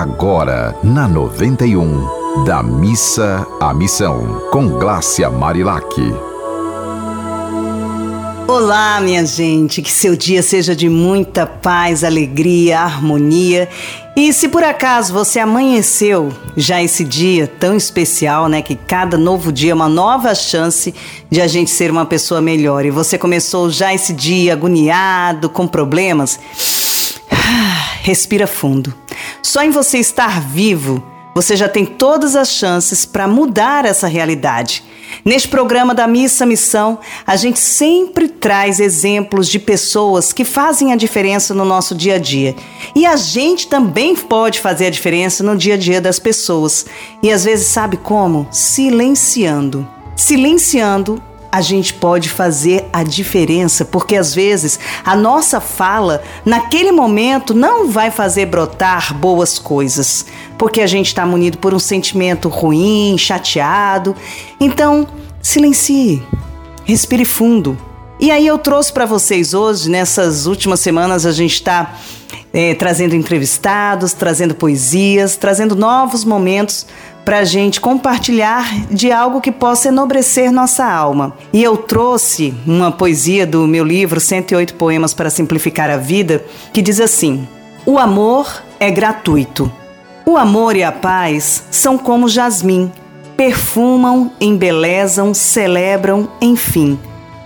agora na 91, da missa à missão, com Glácia Marilac. Olá, minha gente, que seu dia seja de muita paz, alegria, harmonia. E se por acaso você amanheceu já esse dia tão especial, né, que cada novo dia é uma nova chance de a gente ser uma pessoa melhor, e você começou já esse dia agoniado, com problemas, respira fundo. Só em você estar vivo, você já tem todas as chances para mudar essa realidade. Neste programa da Missa Missão, a gente sempre traz exemplos de pessoas que fazem a diferença no nosso dia a dia. E a gente também pode fazer a diferença no dia a dia das pessoas. E às vezes, sabe como? Silenciando. Silenciando a gente pode fazer a diferença, porque às vezes a nossa fala naquele momento não vai fazer brotar boas coisas, porque a gente está munido por um sentimento ruim, chateado. Então, silencie, respire fundo. E aí eu trouxe para vocês hoje, nessas últimas semanas, a gente está é, trazendo entrevistados, trazendo poesias, trazendo novos momentos para a gente compartilhar de algo que possa enobrecer nossa alma. E eu trouxe uma poesia do meu livro 108 Poemas para Simplificar a Vida, que diz assim: O amor é gratuito. O amor e a paz são como jasmim, perfumam, embelezam, celebram, enfim.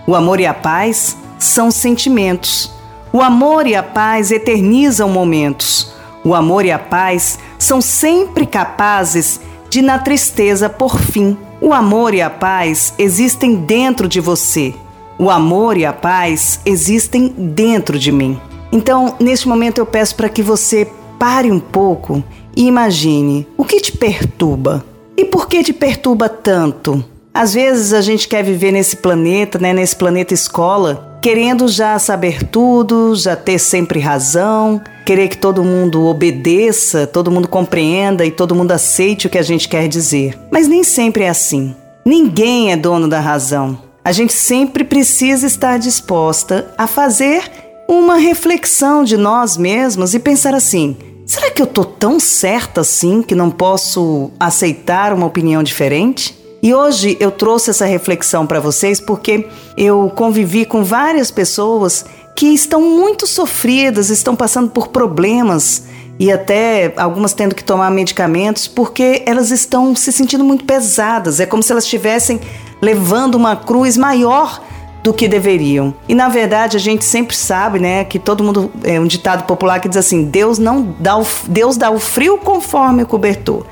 O amor e a paz são sentimentos. O amor e a paz eternizam momentos. O amor e a paz são sempre capazes de na tristeza por fim. O amor e a paz existem dentro de você. O amor e a paz existem dentro de mim. Então, neste momento eu peço para que você pare um pouco e imagine o que te perturba. E por que te perturba tanto? Às vezes a gente quer viver nesse planeta, né, nesse planeta escola, querendo já saber tudo, já ter sempre razão, querer que todo mundo obedeça, todo mundo compreenda e todo mundo aceite o que a gente quer dizer. Mas nem sempre é assim. Ninguém é dono da razão. A gente sempre precisa estar disposta a fazer uma reflexão de nós mesmos e pensar assim: será que eu tô tão certa assim que não posso aceitar uma opinião diferente? E hoje eu trouxe essa reflexão para vocês porque eu convivi com várias pessoas que estão muito sofridas, estão passando por problemas e até algumas tendo que tomar medicamentos porque elas estão se sentindo muito pesadas. É como se elas estivessem levando uma cruz maior do que deveriam. E na verdade a gente sempre sabe, né, que todo mundo é um ditado popular que diz assim: Deus não dá o, Deus dá o frio conforme o cobertor.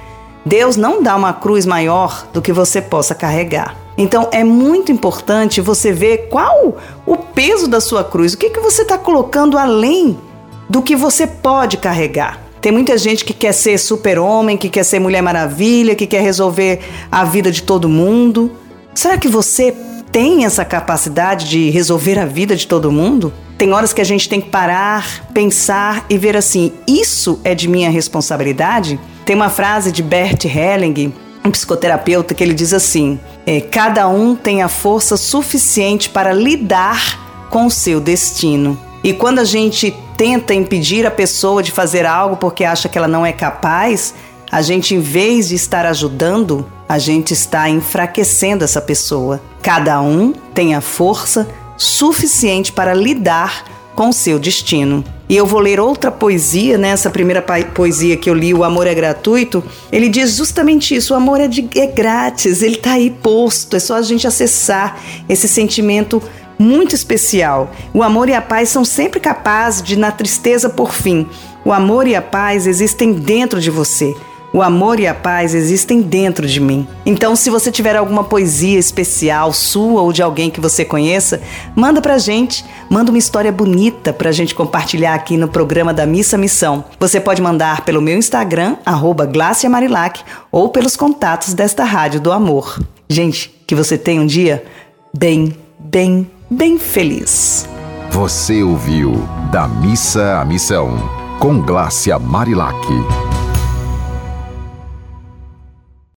Deus não dá uma cruz maior do que você possa carregar. Então é muito importante você ver qual o peso da sua cruz, o que, que você está colocando além do que você pode carregar. Tem muita gente que quer ser super-homem, que quer ser Mulher Maravilha, que quer resolver a vida de todo mundo. Será que você tem essa capacidade de resolver a vida de todo mundo? Tem horas que a gente tem que parar, pensar e ver assim: isso é de minha responsabilidade? Tem uma frase de Bert Helling, um psicoterapeuta, que ele diz assim: é, cada um tem a força suficiente para lidar com o seu destino. E quando a gente tenta impedir a pessoa de fazer algo porque acha que ela não é capaz, a gente, em vez de estar ajudando, a gente está enfraquecendo essa pessoa. Cada um tem a força suficiente para lidar com seu destino. E eu vou ler outra poesia, né? primeira poesia que eu li, O Amor é Gratuito. Ele diz justamente isso: o amor é, de, é grátis, ele está aí posto, é só a gente acessar esse sentimento muito especial. O amor e a paz são sempre capazes de, na tristeza por fim, o amor e a paz existem dentro de você. O amor e a paz existem dentro de mim. Então, se você tiver alguma poesia especial sua ou de alguém que você conheça, manda pra gente, manda uma história bonita pra gente compartilhar aqui no programa da Missa Missão. Você pode mandar pelo meu Instagram, @glaciamarilac ou pelos contatos desta Rádio do Amor. Gente, que você tenha um dia bem, bem, bem feliz. Você ouviu Da Missa à Missão, com Glácia Marilac.